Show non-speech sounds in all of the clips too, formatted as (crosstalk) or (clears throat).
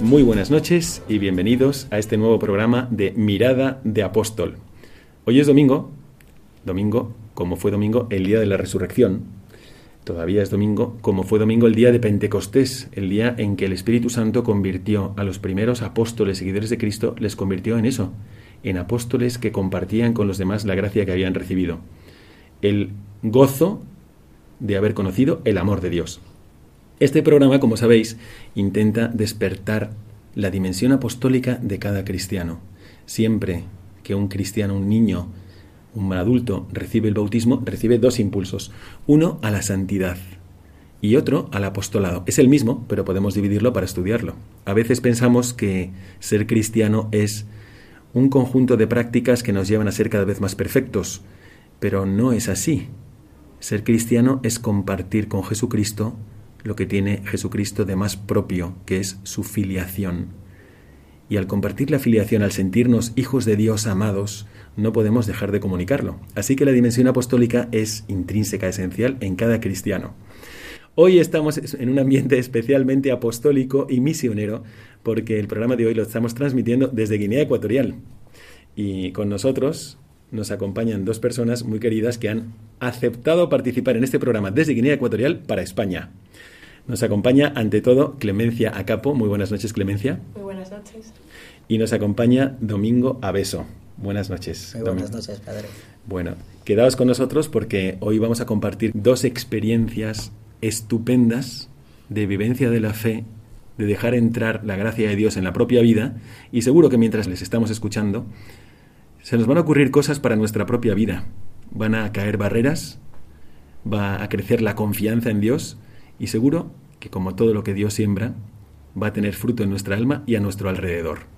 Muy buenas noches y bienvenidos a este nuevo programa de Mirada de Apóstol. Hoy es domingo, domingo, como fue domingo el día de la resurrección. Todavía es domingo, como fue domingo el día de Pentecostés, el día en que el Espíritu Santo convirtió a los primeros apóstoles seguidores de Cristo, les convirtió en eso, en apóstoles que compartían con los demás la gracia que habían recibido. El gozo de haber conocido el amor de Dios. Este programa, como sabéis, intenta despertar la dimensión apostólica de cada cristiano. Siempre que un cristiano, un niño, un adulto recibe el bautismo, recibe dos impulsos. Uno a la santidad y otro al apostolado. Es el mismo, pero podemos dividirlo para estudiarlo. A veces pensamos que ser cristiano es un conjunto de prácticas que nos llevan a ser cada vez más perfectos, pero no es así. Ser cristiano es compartir con Jesucristo lo que tiene Jesucristo de más propio, que es su filiación. Y al compartir la filiación, al sentirnos hijos de Dios amados, no podemos dejar de comunicarlo. Así que la dimensión apostólica es intrínseca, esencial en cada cristiano. Hoy estamos en un ambiente especialmente apostólico y misionero, porque el programa de hoy lo estamos transmitiendo desde Guinea Ecuatorial. Y con nosotros nos acompañan dos personas muy queridas que han aceptado participar en este programa desde Guinea Ecuatorial para España. Nos acompaña, ante todo, Clemencia Acapo. Muy buenas noches, Clemencia. Muy buenas noches. Y nos acompaña Domingo Abeso. Buenas noches. Muy buenas noches, padre. Bueno, quedaos con nosotros porque hoy vamos a compartir dos experiencias estupendas de vivencia de la fe, de dejar entrar la gracia de Dios en la propia vida y seguro que mientras les estamos escuchando, se nos van a ocurrir cosas para nuestra propia vida. Van a caer barreras, va a crecer la confianza en Dios y seguro que como todo lo que Dios siembra, va a tener fruto en nuestra alma y a nuestro alrededor.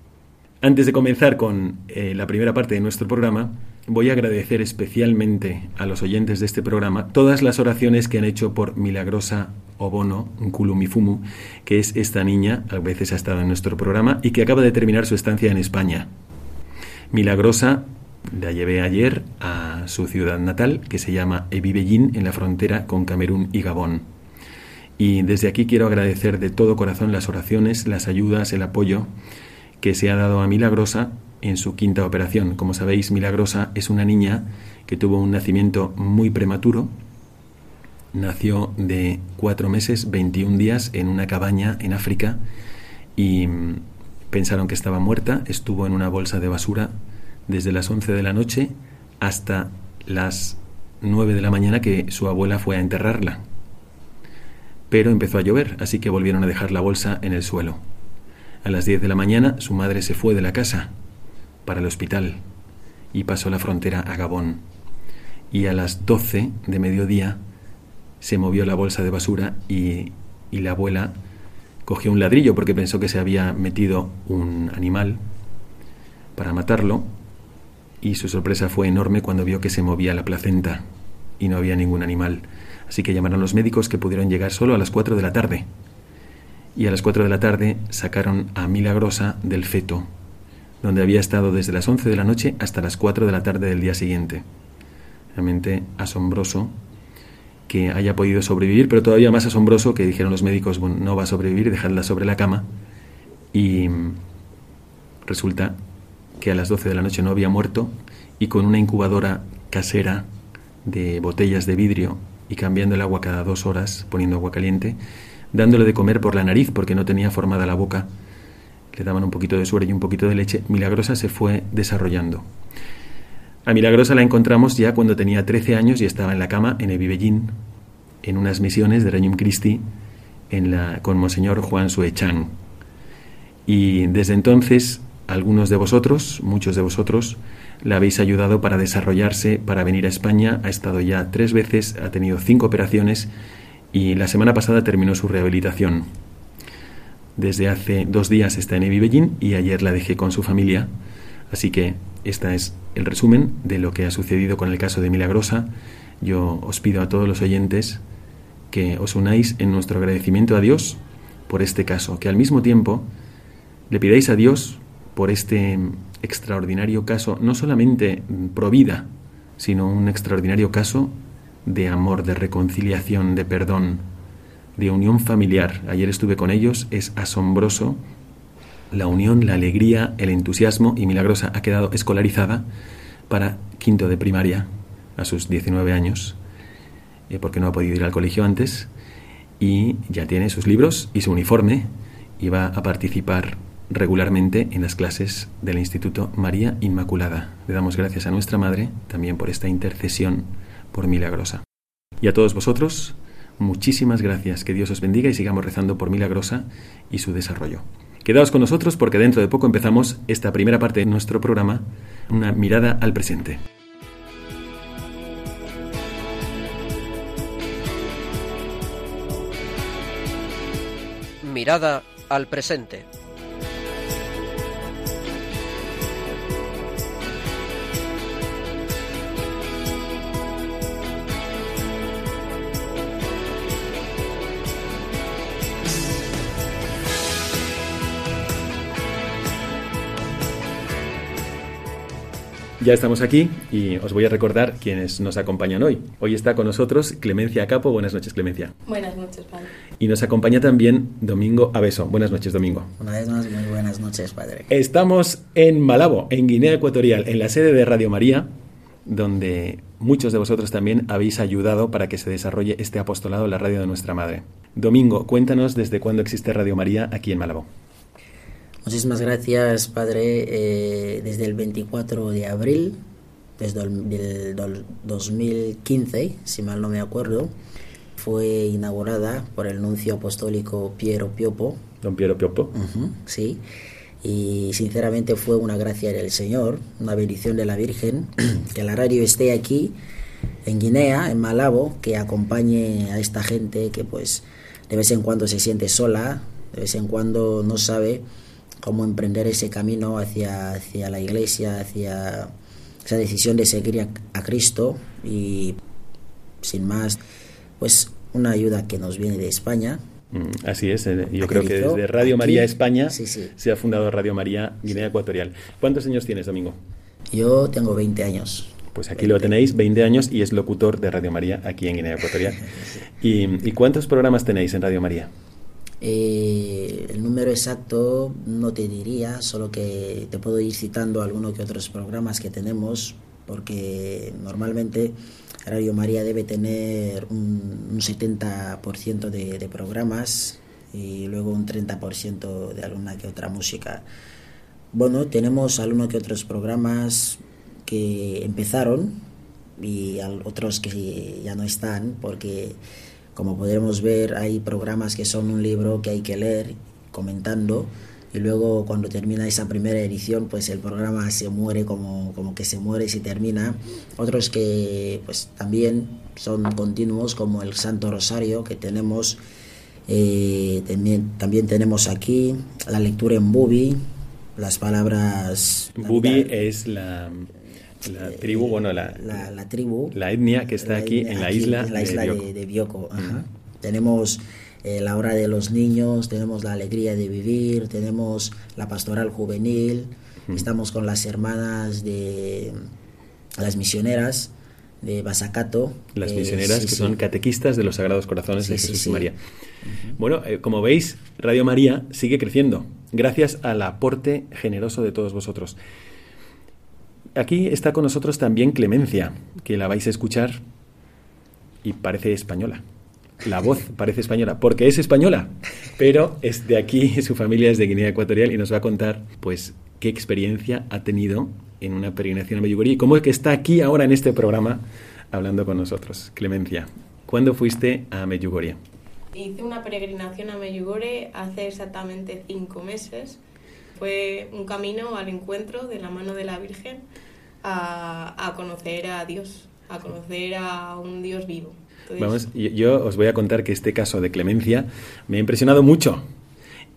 Antes de comenzar con eh, la primera parte de nuestro programa, voy a agradecer especialmente a los oyentes de este programa todas las oraciones que han hecho por Milagrosa Obono Nkulumifumu, que es esta niña, a veces ha estado en nuestro programa, y que acaba de terminar su estancia en España. Milagrosa la llevé ayer a su ciudad natal, que se llama Ebibellín, en la frontera con Camerún y Gabón. Y desde aquí quiero agradecer de todo corazón las oraciones, las ayudas, el apoyo que se ha dado a Milagrosa en su quinta operación. Como sabéis, Milagrosa es una niña que tuvo un nacimiento muy prematuro. Nació de cuatro meses, 21 días, en una cabaña en África y pensaron que estaba muerta. Estuvo en una bolsa de basura desde las 11 de la noche hasta las 9 de la mañana que su abuela fue a enterrarla. Pero empezó a llover, así que volvieron a dejar la bolsa en el suelo. A las 10 de la mañana su madre se fue de la casa para el hospital y pasó la frontera a Gabón. Y a las 12 de mediodía se movió la bolsa de basura y, y la abuela cogió un ladrillo porque pensó que se había metido un animal para matarlo y su sorpresa fue enorme cuando vio que se movía la placenta y no había ningún animal. Así que llamaron los médicos que pudieron llegar solo a las 4 de la tarde. Y a las 4 de la tarde sacaron a Milagrosa del feto, donde había estado desde las 11 de la noche hasta las 4 de la tarde del día siguiente. Realmente asombroso que haya podido sobrevivir, pero todavía más asombroso que dijeron los médicos, bueno, no va a sobrevivir, dejadla sobre la cama. Y resulta que a las 12 de la noche no había muerto y con una incubadora casera de botellas de vidrio y cambiando el agua cada dos horas, poniendo agua caliente, dándole de comer por la nariz porque no tenía formada la boca, le daban un poquito de suero y un poquito de leche, Milagrosa se fue desarrollando. A Milagrosa la encontramos ya cuando tenía 13 años y estaba en la cama en Evibellín, en unas misiones de Regnum Christi en la, con Monseñor Juan Suechan. Y desde entonces, algunos de vosotros, muchos de vosotros, la habéis ayudado para desarrollarse, para venir a España. Ha estado ya tres veces, ha tenido cinco operaciones y la semana pasada terminó su rehabilitación. Desde hace dos días está en Evibellín y ayer la dejé con su familia. Así que este es el resumen de lo que ha sucedido con el caso de Milagrosa. Yo os pido a todos los oyentes que os unáis en nuestro agradecimiento a Dios por este caso, que al mismo tiempo le pidáis a Dios por este extraordinario caso, no solamente pro vida, sino un extraordinario caso de amor, de reconciliación, de perdón, de unión familiar. Ayer estuve con ellos, es asombroso la unión, la alegría, el entusiasmo y Milagrosa ha quedado escolarizada para quinto de primaria a sus 19 años, eh, porque no ha podido ir al colegio antes, y ya tiene sus libros y su uniforme y va a participar regularmente en las clases del Instituto María Inmaculada. Le damos gracias a nuestra Madre también por esta intercesión por Milagrosa. Y a todos vosotros, muchísimas gracias. Que Dios os bendiga y sigamos rezando por Milagrosa y su desarrollo. Quedaos con nosotros porque dentro de poco empezamos esta primera parte de nuestro programa, una mirada al presente. Mirada al presente. Ya estamos aquí y os voy a recordar quienes nos acompañan hoy. Hoy está con nosotros Clemencia Capo. Buenas noches, Clemencia. Buenas noches, padre. Y nos acompaña también Domingo Abeso. Buenas noches, Domingo. Una vez más, muy buenas noches, padre. Estamos en Malabo, en Guinea Ecuatorial, en la sede de Radio María, donde muchos de vosotros también habéis ayudado para que se desarrolle este apostolado en la radio de nuestra madre. Domingo, cuéntanos desde cuándo existe Radio María aquí en Malabo. Muchísimas gracias, Padre. Eh, desde el 24 de abril, desde el 2015, si mal no me acuerdo, fue inaugurada por el nuncio apostólico Piero Piopo. Don Piero Piopo. sí. Y sinceramente fue una gracia del Señor, una bendición de la Virgen, (clears throat) que la radio esté aquí, en Guinea, en Malabo, que acompañe a esta gente que pues de vez en cuando se siente sola, de vez en cuando no sabe cómo emprender ese camino hacia, hacia la iglesia, hacia esa decisión de seguir a, Cristo y sin más, pues una ayuda que nos viene de España. Mm, así es, eh, yo creo que desde Radio María España se ha fundado Radio María Guinea Ecuatorial. ¿Cuántos años tienes, Domingo? Yo tengo 20 años. Pues aquí lo tenéis, 20 años, y es locutor de Radio María aquí en Guinea Ecuatorial. (laughs) ¿Y, ¿Y cuántos programas tenéis en Radio María? Eh, el número exacto no te diría, solo que te puedo ir citando algunos que otros programas que tenemos, porque normalmente Radio María debe tener un, 70% de, de, programas y luego un 30% de alguna que otra música. Bueno, tenemos algunos que otros programas que empezaron y otros que ya no están porque como podremos ver, hay programas que son un libro que hay que leer comentando y luego cuando termina esa primera edición pues el programa se muere como, como que se muere si termina. Otros que pues también son continuos como el Santo Rosario que tenemos eh, también, también tenemos aquí la lectura en Bubi las palabras Bubi es la la tribu, bueno, la, la, tribu. La etnia que está aquí en la isla, en la isla de Bioko. Tenemos eh, la hora de los niños, tenemos la alegría de vivir, tenemos la pastoral juvenil, estamos con las hermanas de las misioneras de Basacato. Las eh, misioneras sí, que sí. son catequistas de los Sagrados Corazones Sí, de Jesús y. María. Bueno, eh, como veis, Radio María sigue creciendo gracias al aporte generoso de todos vosotros. Aquí está con nosotros también Clemencia, que la vais a escuchar y parece española. La voz parece española, porque es española, pero es de aquí, (laughs) su familia es de Guinea Ecuatorial y nos va a contar, pues, qué experiencia ha tenido en una peregrinación a Medjugorje y cómo es que está aquí ahora en este programa hablando con nosotros. Clemencia, ¿cuándo fuiste a Medjugorje? Hice una peregrinación a Medjugorje hace exactamente cinco meses. Fue un camino al encuentro de la mano de la Virgen a, a conocer a Dios, a conocer a un Dios vivo. Entonces, Vamos, yo, yo os voy a contar que este caso de Clemencia me ha impresionado mucho.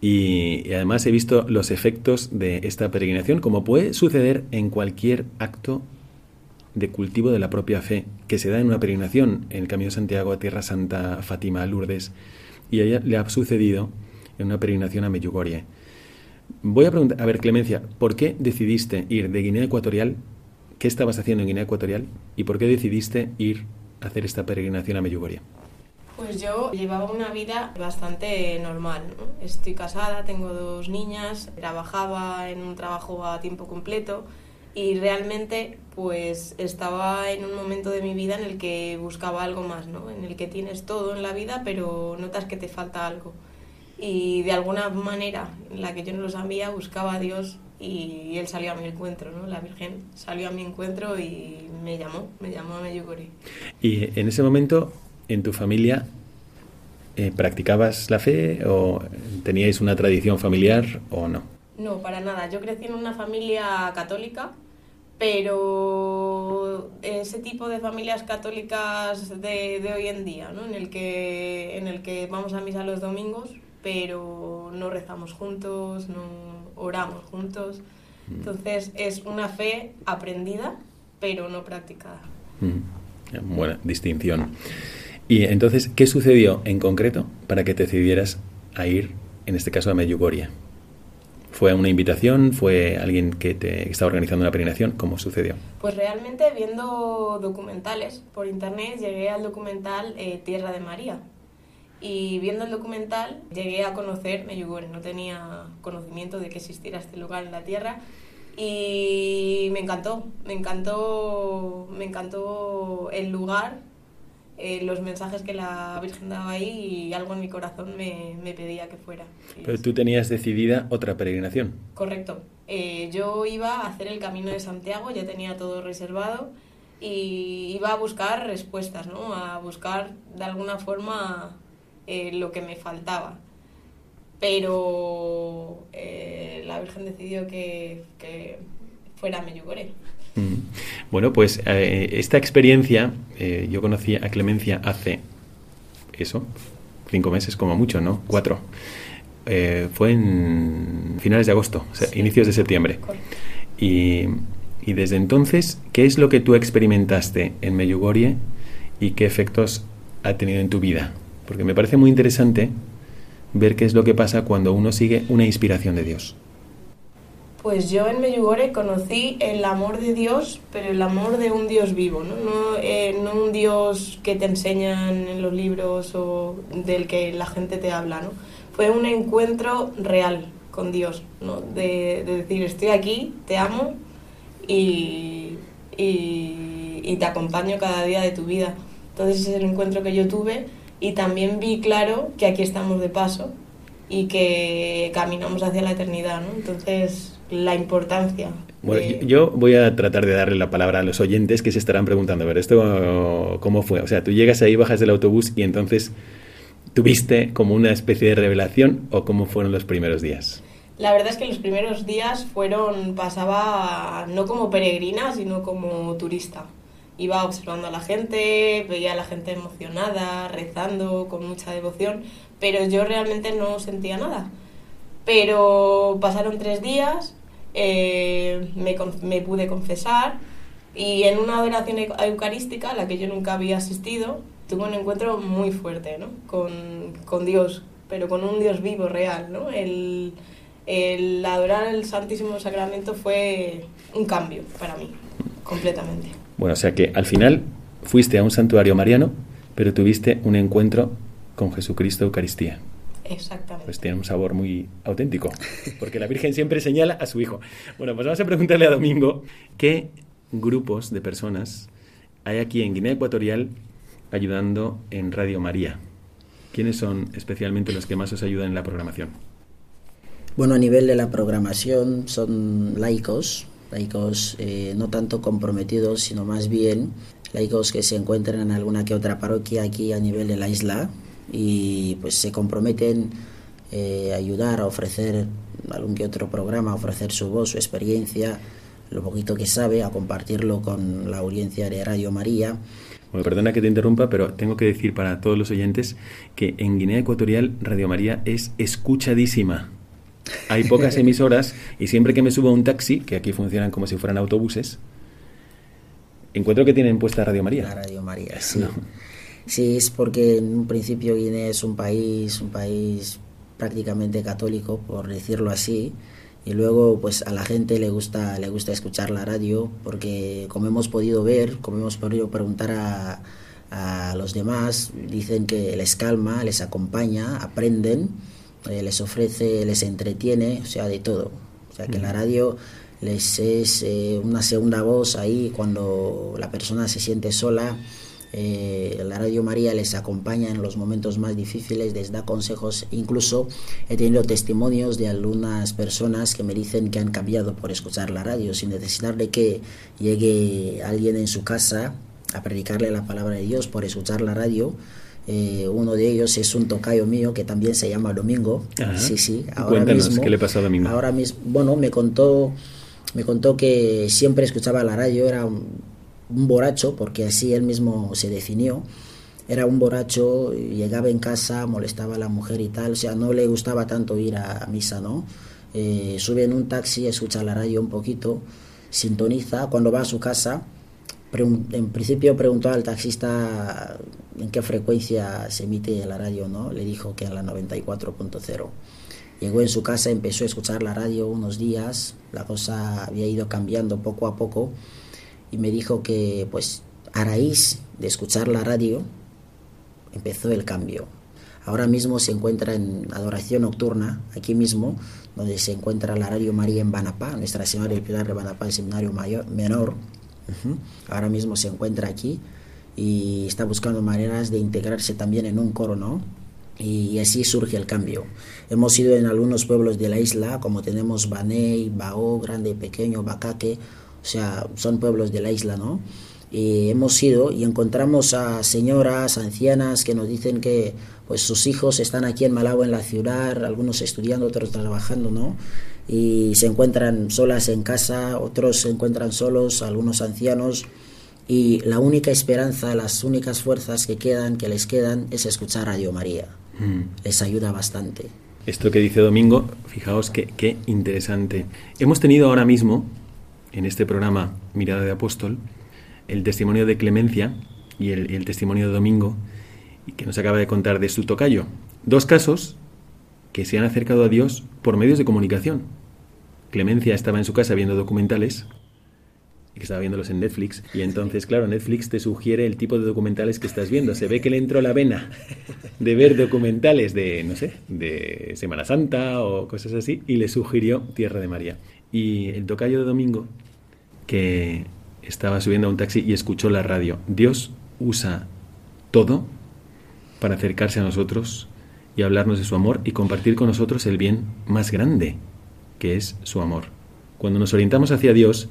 Y, y además he visto los efectos de esta peregrinación, como puede suceder en cualquier acto de cultivo de la propia fe, que se da en una peregrinación en el Camino de Santiago a Tierra Santa, Fátima, Lourdes, y a ella le ha sucedido en una peregrinación a Medjugorje. Voy a preguntar, a ver, Clemencia, ¿por qué decidiste ir de Guinea Ecuatorial? ¿Qué estabas haciendo en Guinea Ecuatorial? ¿Y por qué decidiste ir a hacer esta peregrinación a Medjugorje? Pues yo llevaba una vida bastante normal. ¿no? Estoy casada, tengo dos niñas, trabajaba en un trabajo a tiempo completo y realmente pues estaba en un momento de mi vida en el que buscaba algo más, ¿no? En el que tienes todo en la vida pero notas que te falta algo. Y de alguna manera en la que yo no lo sabía buscaba a Dios y él salió a mi encuentro, ¿no? La Virgen salió a mi encuentro y me llamó, me llamó a Medjugorje. Y en ese momento, en tu familia, eh, ¿practicabas la fe o teníais una tradición familiar o no? No, para nada. Yo crecí en una familia católica, pero ese tipo de familias católicas de, de hoy en día, ¿no? en, el que, en el que vamos a misa los domingos, pero no rezamos juntos, no oramos juntos. Entonces es una fe aprendida, pero no practicada. Mm, Buena distinción. Y entonces, ¿qué sucedió en concreto para que te decidieras a ir, en este caso, a Medjugorje? ¿Fue una invitación? ¿Fue alguien que te estaba organizando una peregrinación? ¿Cómo sucedió? Pues realmente viendo documentales por internet llegué al documental eh, Tierra de María. Y viendo el documental llegué a conocer Medjugorje, no tenía conocimiento de que existiera este lugar en la Tierra y me encantó, me encantó, me encantó el lugar, eh, los mensajes que la Virgen daba ahí y algo en mi corazón me, me pedía que fuera. Pero tú tenías decidida otra peregrinación. Correcto. Eh, yo iba a hacer el camino de Santiago, ya tenía todo reservado y iba a buscar respuestas, ¿no? A buscar de alguna forma eh, lo que me faltaba. Pero eh, la Virgen decidió que, que fuera a Medjugorje. Mm. Bueno, pues eh, esta experiencia, yo conocí a Clemencia hace eso, cinco meses como mucho, ¿no? Cuatro. Fue en finales de agosto, o sea, Sí. inicios de septiembre. Correcto. Y, y desde entonces, ¿qué es lo que tú experimentaste en Medjugorje y qué efectos ha tenido en tu vida? Porque me parece muy interesante ver qué es lo que pasa cuando uno sigue una inspiración de Dios. Pues yo en Medjugorje conocí el amor de Dios, pero el amor de un Dios vivo, ¿no? No, eh, no un Dios que te enseñan en los libros o del que la gente te habla, ¿no? Fue un encuentro real con Dios, ¿no? De, de decir, estoy aquí, te amo y, y, y te acompaño cada día de tu vida. Entonces ese es el encuentro que yo tuve y también vi claro que aquí estamos de paso y que caminamos hacia la eternidad, ¿no? Entonces, la importancia. Bueno, de- yo- yo voy a tratar de darle la palabra a los oyentes que se estarán preguntando, a ver, ¿esto cómo fue? O sea, tú llegas ahí, bajas del autobús y entonces tuviste como una especie de revelación o cómo fueron los primeros días. La verdad es que los primeros días fueron, pasaba no como peregrina, sino como turista. Iba observando a la gente, veía a la gente emocionada, rezando, con mucha devoción, pero yo realmente no sentía nada. Pero pasaron tres días, eh, me, me pude confesar y en una adoración eu- eucarística a la que yo nunca había asistido, tuve un encuentro muy fuerte ¿no? con, con Dios, pero con un Dios vivo, real. ¿no? El, el adorar el Santísimo Sacramento fue un cambio para mí, completamente. Bueno, o sea que al final fuiste a un santuario mariano, pero tuviste un encuentro con Jesucristo Eucaristía. Exactamente. Pues tiene un sabor muy auténtico, porque la Virgen siempre señala a su hijo. Bueno, pues vamos a preguntarle a Domingo qué grupos de personas hay aquí en Guinea Ecuatorial ayudando en Radio María. ¿Quiénes son especialmente los que más os ayudan en la programación? Bueno, a nivel de la programación son laicos, laicos eh, no tanto comprometidos, sino más bien laicos que se encuentran en alguna que otra parroquia aquí a nivel de la isla y pues se comprometen eh, a ayudar, a ofrecer algún que otro programa, ofrecer su voz, su experiencia, lo poquito que sabe, a compartirlo con la audiencia de Radio María. Bueno, perdona que te interrumpa, pero tengo que decir para todos los oyentes que en Guinea Ecuatorial Radio María es escuchadísima. Hay pocas emisoras y siempre que me subo a un taxi, que aquí funcionan como si fueran autobuses, encuentro que tienen puesta Radio María. La Radio María, (laughs) sí. Sí, es porque en un principio Guinea es un país, un país prácticamente católico, por decirlo así, y luego pues a la gente le gusta, le gusta escuchar la radio, porque como hemos podido ver, como hemos podido preguntar a, a los demás, dicen que les calma, les acompaña, aprenden, eh, les ofrece, les entretiene, o sea, de todo. O sea, que la radio les es eh, una segunda voz ahí cuando la persona se siente sola. Eh, la Radio María les acompaña en los momentos más difíciles, les da consejos. Incluso he tenido testimonios de algunas personas que me dicen que han cambiado por escuchar la radio, sin necesitar de que llegue alguien en su casa a predicarle la palabra de Dios por escuchar la radio. Eh, uno de ellos es un tocayo mío que también se llama Domingo. Ajá. Sí, sí. Ahora Cuéntanos, mismo, ¿qué le pasó a Domingo? Ahora mismo, bueno, me contó, me contó que siempre escuchaba la radio, era un, un borracho, porque así él mismo se definió. Era un borracho, llegaba en casa, molestaba a la mujer y tal, o sea, no le gustaba tanto ir a, a misa, ¿no? Eh, sube en un taxi, escucha la radio un poquito, sintoniza, cuando va a su casa, en principio preguntó al taxista en qué frecuencia se emite la radio, ¿no? Le dijo que en la 94.0. Llegó en su casa, empezó a escuchar la radio unos días, la cosa había ido cambiando poco a poco y me dijo que pues a raíz de escuchar la radio empezó el cambio. Ahora mismo se encuentra en adoración nocturna, aquí mismo, donde se encuentra la Radio María en Banapá, Nuestra Señora del Pilar de Banapá, el seminario mayor, menor. Ujú. Ahora mismo se encuentra aquí y está buscando maneras de integrarse también en un coro, ¿no? Y así surge el cambio. Hemos ido en algunos pueblos de la isla, como tenemos Baney, Bao, Grande, Pequeño, Bacaque, o sea, son pueblos de la isla, ¿no? Y hemos ido y encontramos a señoras, ancianas que nos dicen que pues sus hijos están aquí en Malabo en la ciudad, algunos estudiando, otros trabajando, ¿no? Y se encuentran solas en casa, otros se encuentran solos, algunos ancianos y la única esperanza, las únicas fuerzas que quedan, que les quedan, es escuchar Radio María. Les ayuda bastante. Esto que dice Domingo, fijaos que, qué interesante. Hemos tenido ahora mismo, en este programa Mirada de Apóstol, el testimonio de Clemencia y el, el testimonio de Domingo, que nos acaba de contar de su tocayo. Dos casos que se han acercado a Dios por medios de comunicación. Clemencia estaba en su casa viendo documentales que estaba viéndolos en Netflix. Y entonces, claro, Netflix te sugiere el tipo de documentales que estás viendo. Se ve que le entró la vena de ver documentales de, no sé, de Semana Santa o cosas así, y le sugirió Tierra de María. Y el tocayo de domingo, que estaba subiendo a un taxi y escuchó la radio. Dios usa todo para acercarse a nosotros y hablarnos de su amor y compartir con nosotros el bien más grande, que es su amor. Cuando nos orientamos hacia Dios,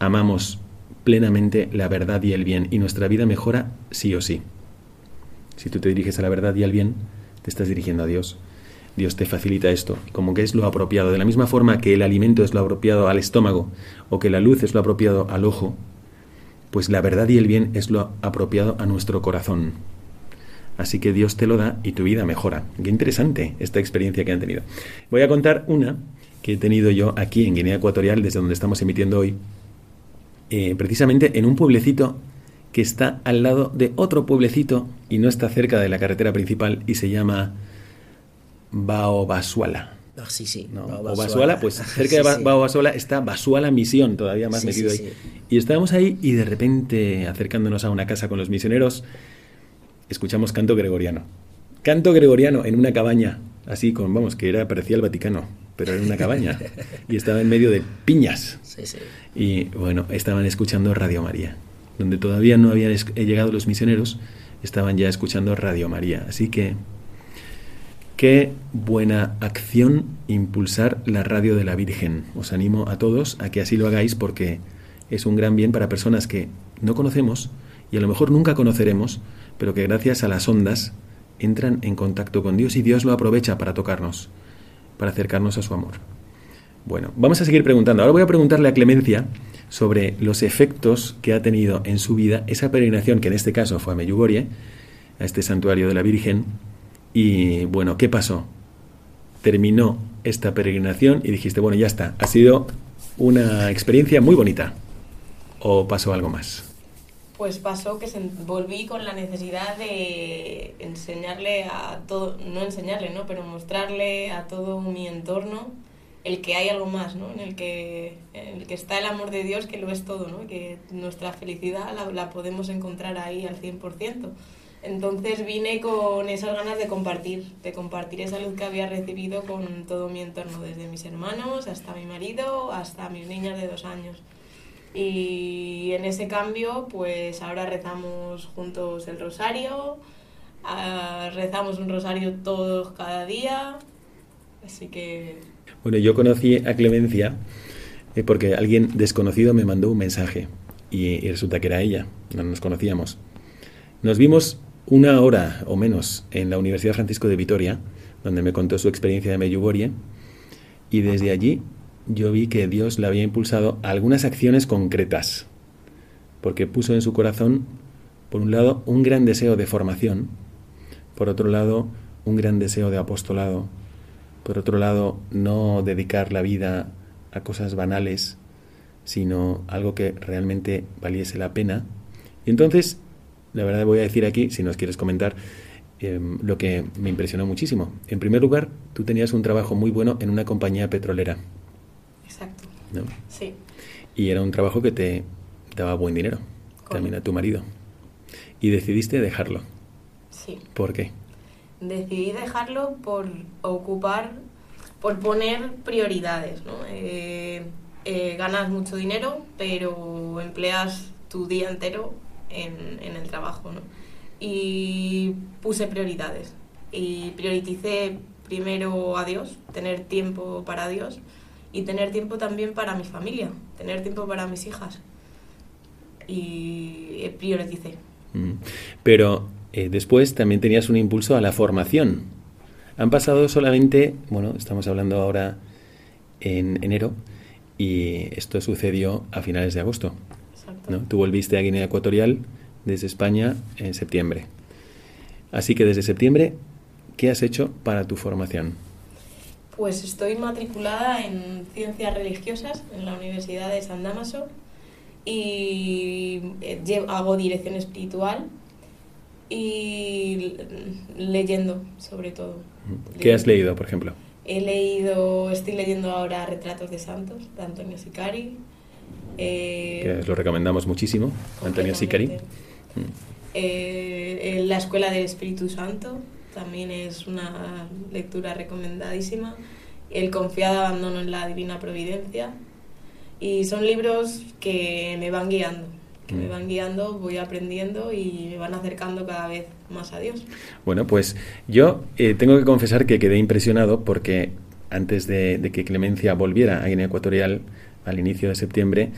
amamos plenamente la verdad y el bien y nuestra vida mejora sí o sí. Si tú te diriges a la verdad y al bien, te estás dirigiendo a Dios. Dios te facilita esto, como que es lo apropiado. De la misma forma que el alimento es lo apropiado al estómago o que la luz es lo apropiado al ojo, pues la verdad y el bien es lo apropiado a nuestro corazón. Así que Dios te lo da y tu vida mejora. Qué interesante esta experiencia que han tenido. Voy a contar una que he tenido yo aquí en Guinea Ecuatorial, desde donde estamos emitiendo hoy, eh, precisamente en un pueblecito que está al lado de otro pueblecito y no está cerca de la carretera principal y se llama Baobasuala. Ah, sí, sí. ¿no? Bao o Basuala. Basuala, pues (laughs) cerca Sí, de Ba- sí. Bao Basuala está Basuala Misión, todavía más metido ahí. Y estábamos ahí y de repente, acercándonos a una casa con los misioneros, escuchamos canto gregoriano. Canto gregoriano en una cabaña, así con, vamos, que era, parecía el Vaticano, pero era una cabaña. y estaba en medio de piñas. Sí, sí. Y bueno, estaban escuchando Radio María. Donde todavía no habían es- llegado los misioneros, estaban ya escuchando Radio María. Así que qué buena acción impulsar la radio de la Virgen. Os animo a todos a que así lo hagáis porque es un gran bien para personas que no conocemos y a lo mejor nunca conoceremos, pero que gracias a las ondas entran en contacto con Dios y Dios lo aprovecha para tocarnos, para acercarnos a su amor. Bueno, vamos a seguir preguntando. Ahora voy a preguntarle a Clemencia sobre los efectos que ha tenido en su vida esa peregrinación, que en este caso fue a Meyugorie, a este santuario de la Virgen. Y bueno, ¿qué pasó? Terminó esta peregrinación y dijiste, bueno, ya está, ha sido una experiencia muy bonita. ¿O pasó algo más? Pues pasó que se- volví con la necesidad de enseñarle a todo, no enseñarle, ¿no? Pero mostrarle a todo mi entorno el que hay algo más, ¿no? En el que, en el que está el amor de Dios, que lo es todo, ¿no? Que nuestra felicidad la, la podemos encontrar ahí al 100%. Entonces vine con esas ganas de compartir, de compartir esa luz que había recibido con todo mi entorno, desde mis hermanos hasta mi marido, hasta mis niñas de dos años. Y en ese cambio, pues ahora rezamos juntos el rosario, ah, rezamos un rosario todos cada día, así que Bueno, yo conocí a Clemencia eh, porque alguien desconocido me mandó un mensaje y, y resulta que era ella, no nos conocíamos. Nos vimos una hora o menos en la Universidad Francisco de Vitoria, donde me contó su experiencia de Medjugorje, y desde allí yo vi que Dios le había impulsado a algunas acciones concretas, porque puso en su corazón, por un lado, un gran deseo de formación, por otro lado, un gran deseo de apostolado, por otro lado, no dedicar la vida a cosas banales, sino algo que realmente valiese la pena. Y entonces, la verdad voy a decir aquí, si nos quieres comentar, eh, lo que me impresionó muchísimo. En primer lugar, tú tenías un trabajo muy bueno en una compañía petrolera. ¿No? Sí, Y era un trabajo que te daba buen dinero, también a tu marido. Y decidiste dejarlo. sí. ¿Por qué? Decidí dejarlo por ocupar, por poner prioridades, ¿no? Eh, eh, ganas mucho dinero, pero empleas tu día entero en, en el trabajo, ¿no? Y puse prioridades. Y prioricé primero a Dios, tener tiempo para Dios y tener tiempo también para mi familia, tener tiempo para mis hijas. Y eh, prioricé. Pero eh, después también tenías un impulso a la formación. Han pasado solamente, bueno, estamos hablando ahora en enero y esto sucedió a finales de agosto. Exacto. ¿no? Tú volviste a Guinea Ecuatorial desde España en septiembre. Así que desde septiembre, ¿qué has hecho para tu formación? Pues estoy matriculada en ciencias religiosas en la Universidad de San Damaso y eh, hago dirección espiritual y leyendo sobre todo. ¿Qué has leído, por ejemplo? He leído, estoy leyendo ahora Retratos de Santos de Antonio Sicari. eh, Que os lo recomendamos muchísimo, Antonio Sicari. Eh, eh, la Escuela del Espíritu Santo también es una lectura recomendadísima. El confiado abandono en la divina providencia. Y son libros que me van guiando, que me Mm. van guiando, voy aprendiendo y me van acercando cada vez más a Dios. Bueno, pues yo eh, tengo que confesar que quedé impresionado porque antes de, de que Clemencia volviera a Guinea Ecuatorial al inicio de septiembre,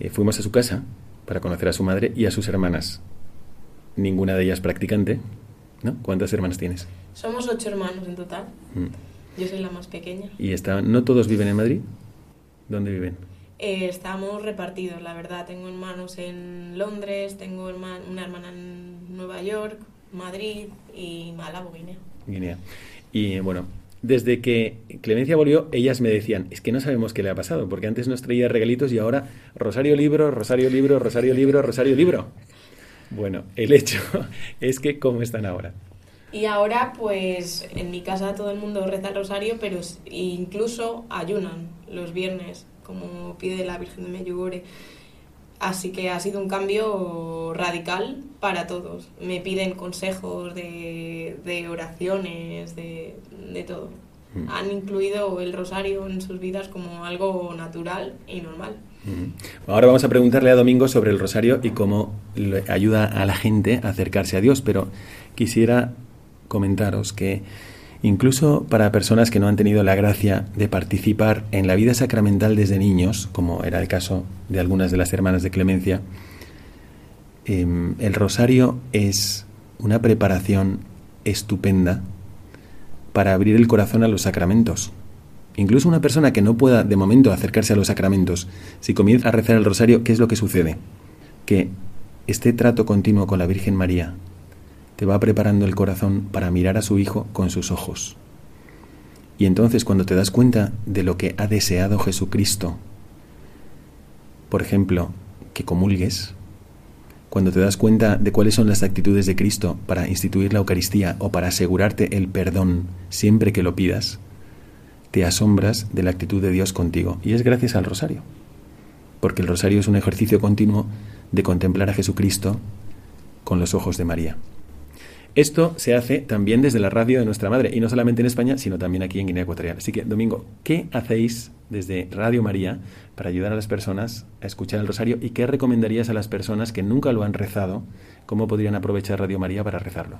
eh, fuimos a su casa para conocer a su madre y a sus hermanas. Ninguna de ellas practicante, ¿no? ¿Cuántas hermanas tienes? Somos ocho hermanos en total. Mm. Yo soy la más pequeña. ¿Y estaban, no todos viven en Madrid? ¿Dónde viven? Eh, estamos repartidos, la verdad. Tengo hermanos en Londres, tengo herma- una hermana en Nueva York, Madrid y Málaga, Guinea. Guinea. Y bueno, desde que Clemencia volvió, ellas me decían, es que no sabemos qué le ha pasado, porque antes nos traía regalitos y ahora Rosario Libro, Rosario Libro, Rosario Libro, Rosario Libro. Bueno, el hecho (laughs) es que, ¿cómo están ahora? Y ahora, pues en mi casa todo el mundo reza el rosario, pero incluso ayunan los viernes, como pide la Virgen de Medjugorje. Así que ha sido un cambio radical para todos. Me piden consejos de, de oraciones, de, de todo. Mm. Han incluido el rosario en sus vidas como algo natural y normal. Ahora vamos a preguntarle a Domingo sobre el rosario y cómo le ayuda a la gente a acercarse a Dios, pero quisiera comentaros que incluso para personas que no han tenido la gracia de participar en la vida sacramental desde niños, como era el caso de algunas de las hermanas de Clemencia, em, el rosario es una preparación estupenda para abrir el corazón a los sacramentos. Incluso una persona que no pueda de momento acercarse a los sacramentos, si comienza a rezar el rosario, ¿qué es lo que sucede? Que este trato continuo con la Virgen María te va preparando el corazón para mirar a su Hijo con sus ojos. Y entonces cuando te das cuenta de lo que ha deseado Jesucristo, por ejemplo, que comulgues, cuando te das cuenta de cuáles son las actitudes de Cristo para instituir la Eucaristía o para asegurarte el perdón siempre que lo pidas, te asombras de la actitud de Dios contigo. Y es gracias al rosario. Porque el rosario es un ejercicio continuo de contemplar a Jesucristo con los ojos de María. Esto se hace también desde la radio de nuestra madre, y no solamente en España, sino también aquí en Guinea Ecuatorial. Así que, Domingo, ¿qué hacéis desde Radio María para ayudar a las personas a escuchar el rosario y qué recomendarías a las personas que nunca lo han rezado? ¿Cómo podrían aprovechar Radio María para rezarlo?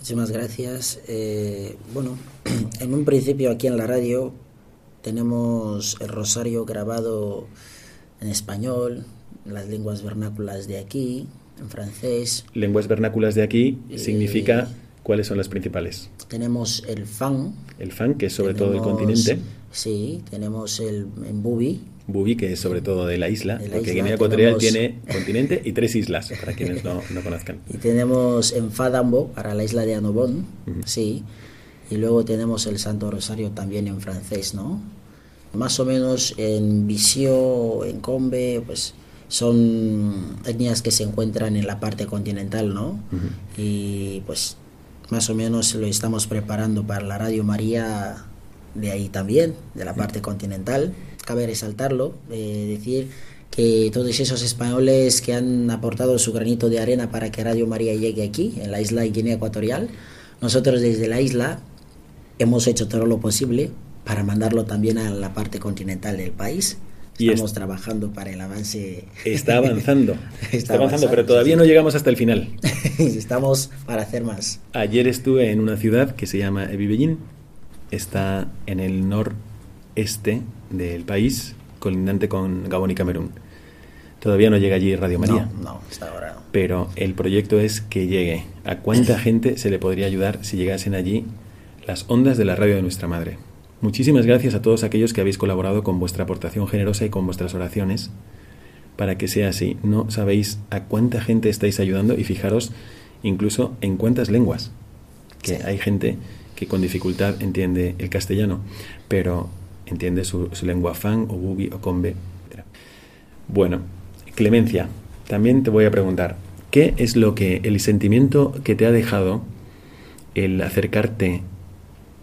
Muchísimas gracias. Eh, bueno, (clears throat) en un principio aquí en la radio tenemos el rosario grabado en español, las lenguas vernáculas de aquí, en francés. Lenguas vernáculas de aquí Eh, significa cuáles son las principales. Tenemos el fan. El fan, que es sobre todo tenemos- continente. Sí, tenemos el en bubi. Bubi, que es sobre todo de la isla, De la porque Guinea Ecuatorial tenemos- tiene continente y tres islas, para quienes no, no conozcan. (laughs) Y tenemos en Fadambo para la isla de Anobón, Ujú. sí. Y luego tenemos el Santo Rosario también en francés, ¿no? Más o menos en Visio, en Combe, pues son etnias que se encuentran en la parte continental, ¿no? Y pues más o menos lo estamos preparando para la Radio María de ahí también, de la parte continental. Cabe resaltarlo, eh, decir que todos esos españoles que han aportado su granito de arena para que Radio María llegue aquí, en la isla de Guinea Ecuatorial, nosotros desde la isla hemos hecho todo lo posible para mandarlo también a la parte continental del país. Y Estamos es- trabajando para el avance. Está avanzando, (laughs) está, Está avanzando, avanzando, pero todavía sí, no llegamos hasta el final. (laughs) Estamos para hacer más. Ayer estuve en una ciudad que se llama Ebibellín, está en el noreste del país, colindante con Gabón y Camerún. Todavía no llega allí Radio María. No, no, hasta ahora no. pero el proyecto es que llegue. ¿A cuánta (clears throat) gente se le podría ayudar si llegasen allí las ondas de la radio de nuestra madre? Muchísimas gracias a todos aquellos que habéis colaborado con vuestra aportación generosa y con vuestras oraciones para que sea así. No sabéis a cuánta gente estáis ayudando y fijaros incluso en cuántas lenguas. Que Sí. hay gente que con dificultad entiende el castellano, pero entiende su, lengua fan o bubi o combe. Bueno, Clemencia, también te voy a preguntar, ¿qué es lo que el sentimiento que te ha dejado el acercarte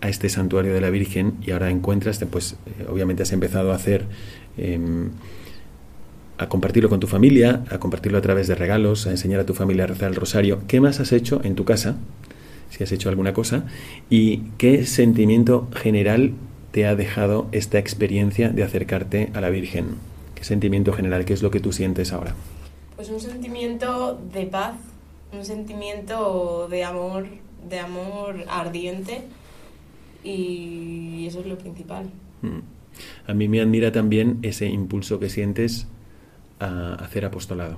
a este santuario de la Virgen y ahora encuentras, pues eh, obviamente has empezado a hacer, em, a compartirlo con tu familia, a compartirlo a través de regalos, a enseñar a tu familia a rezar el rosario. ¿Qué más has hecho en tu casa? Si has hecho alguna cosa. ¿Y qué sentimiento general te ha dejado esta experiencia de acercarte a la Virgen? ¿Qué sentimiento general? ¿Qué es lo que tú sientes ahora? Pues un sentimiento de paz, un sentimiento de amor, de amor ardiente y eso es lo principal. Mm. A mí me admira también ese impulso que sientes a hacer apostolado.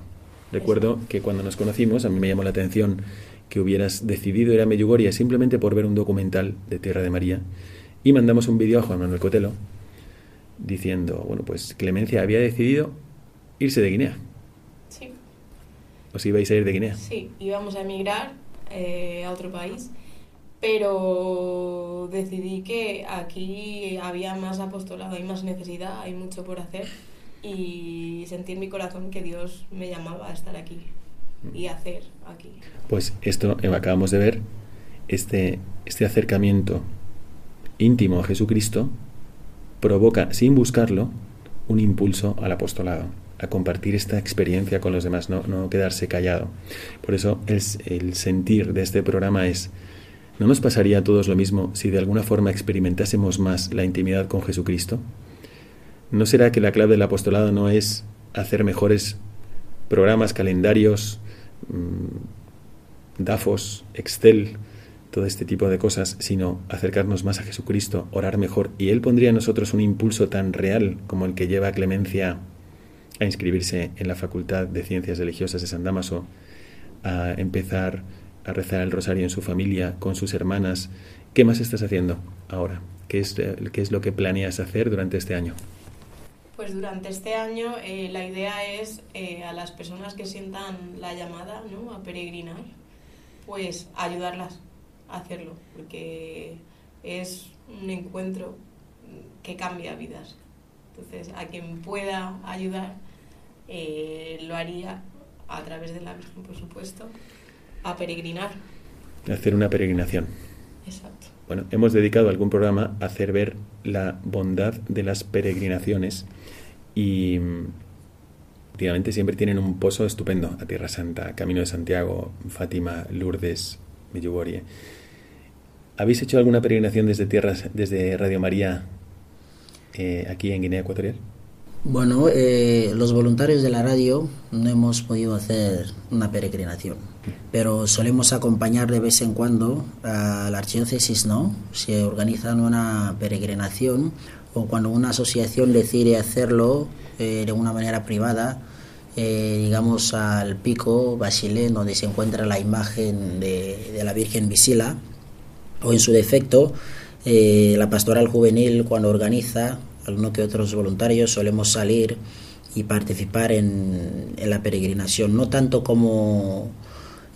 Recuerdo que cuando nos conocimos, a mí me llamó la atención que hubieras decidido ir a Medjugorje simplemente por ver un documental de Tierra de María y mandamos un vídeo a Juan Manuel Cotelo diciendo, bueno, pues Clemencia había decidido irse de Guinea. Sí, ¿Os ibais a ir de Guinea? sí, íbamos a emigrar eh, a otro país, pero decidí que aquí había más apostolado, hay más necesidad, hay mucho por hacer y sentí en mi corazón que Dios me llamaba a estar aquí. Y hacer aquí. Pues esto acabamos de ver, este, este acercamiento íntimo a Jesucristo provoca, sin buscarlo, un impulso al apostolado, a compartir esta experiencia con los demás, no, no quedarse callado. Por eso es, el sentir de este programa es, ¿no nos pasaría a todos lo mismo si de alguna forma experimentásemos más la intimidad con Jesucristo? ¿No será que la clave del apostolado no es hacer mejores programas, calendarios, DAFOS, Excel, todo este tipo de cosas, sino acercarnos más a Jesucristo, orar mejor, y Él pondría en nosotros un impulso tan real como el que lleva a Clemencia a inscribirse en la Facultad de Ciencias Religiosas de San Damaso, a empezar a rezar el rosario en su familia, con sus hermanas. ¿Qué más estás haciendo ahora? ¿Qué es, qué es lo que planeas hacer durante este año? Pues durante este año eh, la idea es eh, a las personas que sientan la llamada ¿no? a peregrinar, pues ayudarlas a hacerlo, porque es un encuentro que cambia vidas. Entonces, a quien pueda ayudar, eh, lo haría a través de la Virgen, por supuesto, a peregrinar. Hacer una peregrinación. Bueno, hemos dedicado algún programa a hacer ver la bondad de las peregrinaciones y últimamente siempre tienen un pozo estupendo a Tierra Santa, Camino de Santiago, Fátima, Lourdes, Medjugorje. ¿Habéis hecho alguna peregrinación desde tierras, desde Radio María eh, aquí en Guinea Ecuatorial? Bueno, eh, los voluntarios de la radio no hemos podido hacer una peregrinación, pero solemos acompañar de vez en cuando a la archidiócesis, ¿no? Se organizan una peregrinación o cuando una asociación decide hacerlo eh, de una manera privada, eh, digamos al pico Basilén, donde se encuentra la imagen de, la Virgen Visila, o en su defecto, eh, la pastoral juvenil cuando organiza, algunos que otros voluntarios solemos salir y participar en, la peregrinación, no tanto como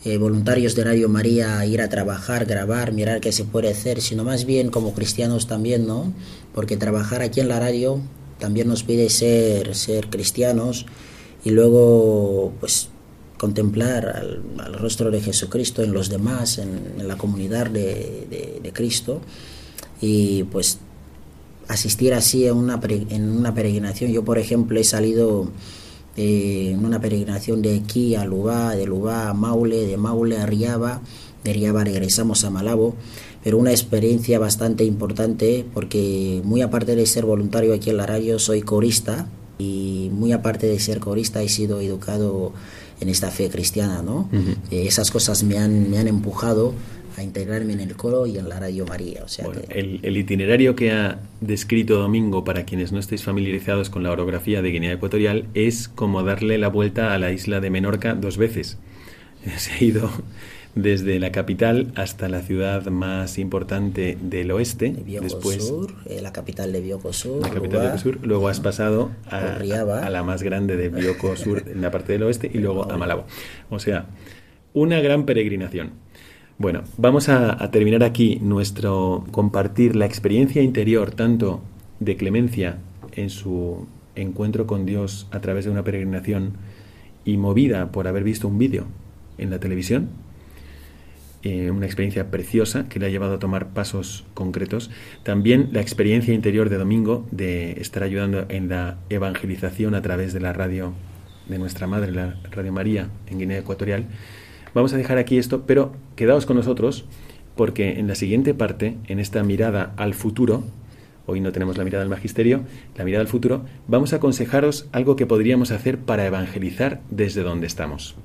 eh, voluntarios de Radio María ir a trabajar, grabar, mirar qué se puede hacer, sino más bien como cristianos también, ¿no? Porque trabajar aquí en la radio también nos pide ser, ser cristianos y luego, pues, contemplar al, rostro de Jesucristo en los demás, en, en la comunidad de, de, de, Cristo y pues asistir así en una, en una peregrinación. Yo, por ejemplo, he salido eh, en una peregrinación de aquí a Lubá, de Lubá a Maule, de Maule a Riaba, de Riaba regresamos a Malabo, pero una experiencia bastante importante porque muy aparte de ser voluntario aquí en la radio, soy corista y muy aparte de ser corista he sido educado en esta fe cristiana, ¿no? Uh -huh. eh, esas cosas me han, me han empujado a integrarme en el coro y en la Radio María. O sea bueno, que... el, el, itinerario que ha descrito Domingo, para quienes no estéis familiarizados con la orografía de Guinea Ecuatorial, es como darle la vuelta a la isla de Menorca dos veces. (laughs) Se ha ido desde la capital hasta la ciudad más importante del oeste, de después Sur, eh, la capital de Bioko Sur, la capital de Bioko Sur, luego has pasado a, a, a, la más grande de Bioko Sur en la parte del oeste y (laughs) luego a Malabo. O sea, una gran peregrinación. Bueno, vamos a, terminar aquí nuestro compartir la experiencia interior tanto de Clemencia en su encuentro con Dios a través de una peregrinación y movida por haber visto un vídeo en la televisión, eh, una experiencia preciosa que le ha llevado a tomar pasos concretos. También la experiencia interior de Domingo de estar ayudando en la evangelización a través de la radio de nuestra madre, la Radio María, en Guinea Ecuatorial. Vamos a dejar aquí esto, pero quedaos con nosotros porque en la siguiente parte, en esta mirada al futuro, hoy no tenemos la mirada al magisterio, la mirada al futuro, vamos a aconsejaros algo que podríamos hacer para evangelizar desde donde estamos.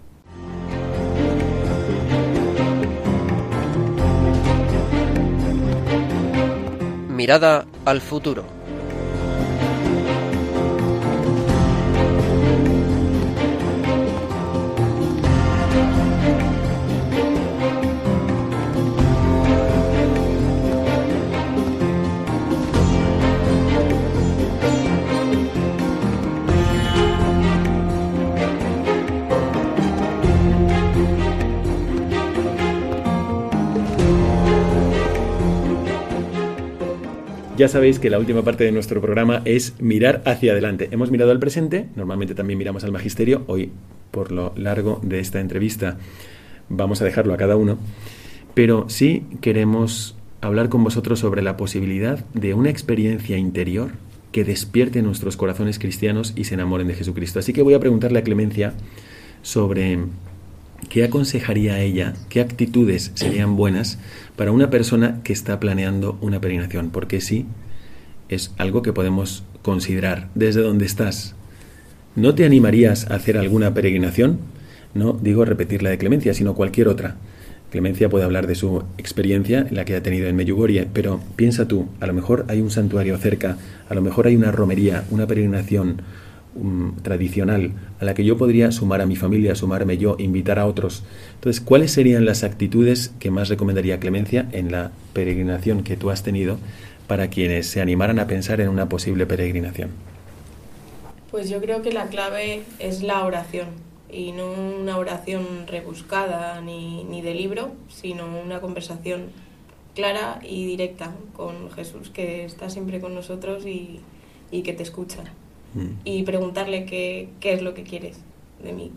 Mirada al futuro. Ya sabéis que la última parte de nuestro programa es mirar hacia adelante. Hemos mirado al presente, normalmente también miramos al magisterio, hoy por lo largo de esta entrevista. Vamos a dejarlo a cada uno. Pero sí queremos hablar con vosotros sobre la posibilidad de una experiencia interior que despierte nuestros corazones cristianos y se enamoren de Jesucristo. Así que voy a preguntarle a Clemencia sobre qué aconsejaría ella, qué actitudes serían buenas para una persona que está planeando una peregrinación, porque sí, es algo que podemos considerar desde donde estás. ¿No te animarías a hacer alguna peregrinación? No digo repetir la de Clemencia, sino cualquier otra. Clemencia puede hablar de su experiencia, la que ha tenido en Medjugorje, pero piensa tú, a lo mejor hay un santuario cerca, a lo mejor hay una romería, una peregrinación um, tradicional a la que yo podría sumar a mi familia, sumarme yo, invitar a otros. Entonces, ¿cuáles serían las actitudes que más recomendaría Clemencia en la peregrinación que tú has tenido para quienes se animaran a pensar en una posible peregrinación? Pues yo creo que la clave es la oración y no una oración rebuscada ni, ni de libro, sino una conversación clara y directa con Jesús, que está siempre con nosotros y, y que te escucha. Mm. Y preguntarle qué, qué es lo que quieres de mí.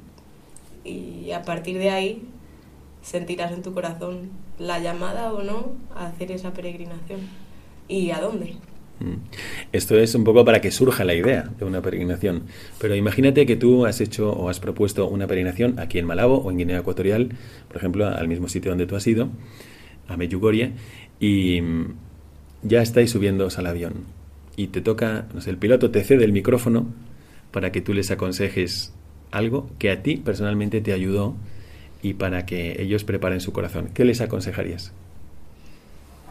Y a partir de ahí sentirás en tu corazón la llamada o no a hacer esa peregrinación. ¿Y a dónde? Mm. Esto es un poco para que surja la idea de una peregrinación. Pero imagínate que tú has hecho o has propuesto una peregrinación aquí en Malabo o en Guinea Ecuatorial, por ejemplo, al mismo sitio donde tú has ido, a Medjugorje, y ya estáis subiendo al avión. Y te toca, no sé, el piloto te cede el micrófono para que tú les aconsejes algo que a ti personalmente te ayudó y para que ellos preparen su corazón. ¿Qué les aconsejarías?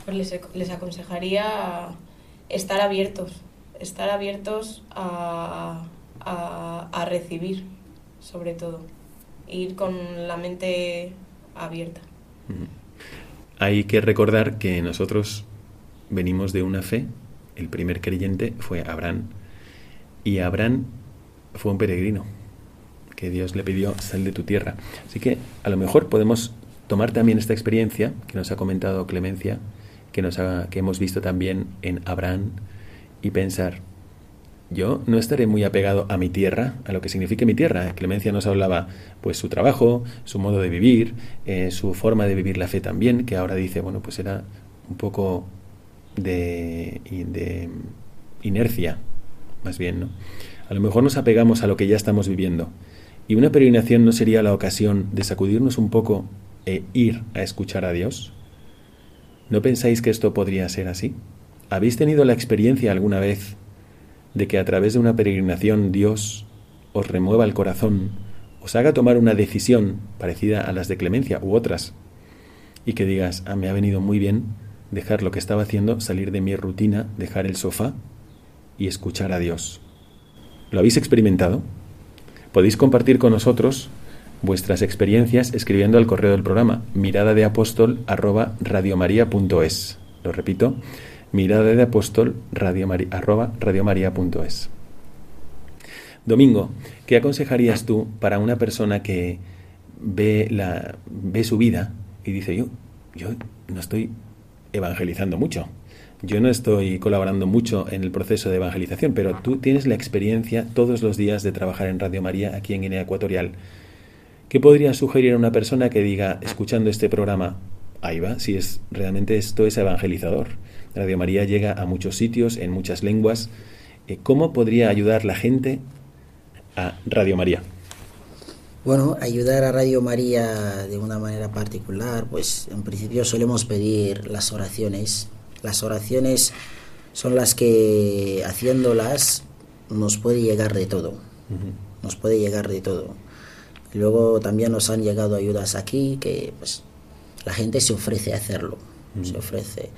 Pues les, les aconsejaría estar abiertos, estar abiertos a, a, recibir, sobre todo, ir con la mente abierta. Hay que recordar que nosotros venimos de una fe, el primer creyente fue Abraham, y Abraham fue un peregrino, que Dios le pidió sal de tu tierra. Así que a lo mejor podemos tomar también esta experiencia que nos ha comentado Clemencia, que, nos que hemos visto también en Abraham y pensar, yo no estaré muy apegado a mi tierra, a lo que significa mi tierra. Clemencia nos hablaba, pues, su trabajo, su modo de vivir, eh, su forma de vivir la fe también, que ahora dice, bueno, pues era un poco de, de inercia, más bien, ¿no? A lo mejor nos apegamos a lo que ya estamos viviendo. Y una peregrinación no sería la ocasión de sacudirnos un poco e ir a escuchar a Dios. ¿No pensáis que esto podría ser así? ¿Habéis tenido la experiencia alguna vez de que a través de una peregrinación Dios os remueva el corazón, os haga tomar una decisión parecida a las de clemencia u otras, y que digas, ah, me ha venido muy bien dejar lo que estaba haciendo, salir de mi rutina, dejar el sofá y escuchar a Dios? ¿Lo habéis experimentado? Podéis compartir con nosotros vuestras experiencias escribiendo al correo del programa mirada de apóstol arroba radiomaria.es. Lo repito, mirada de apóstol arroba radiomaria.es. Domingo, ¿qué aconsejarías tú para una persona que ve, ve su vida y dice, yo, yo no estoy evangelizando mucho, yo no estoy colaborando mucho en el proceso de evangelización, pero tú tienes la experiencia todos los días de trabajar en Radio María aquí en Guinea Ecuatorial. ¿Qué podría sugerir a una persona que diga, escuchando este programa, ahí va, si es realmente esto es evangelizador? Radio María llega a muchos sitios, en muchas lenguas. Eh, ¿Cómo podría ayudar la gente a Radio María? Bueno, ayudar a Radio María de una manera particular, pues en principio solemos pedir las oraciones. Las oraciones son las que haciéndolas nos puede llegar de todo. Nos puede llegar de todo Luego también nos han llegado ayudas aquí que pues la gente se ofrece a hacerlo. Se ofrece.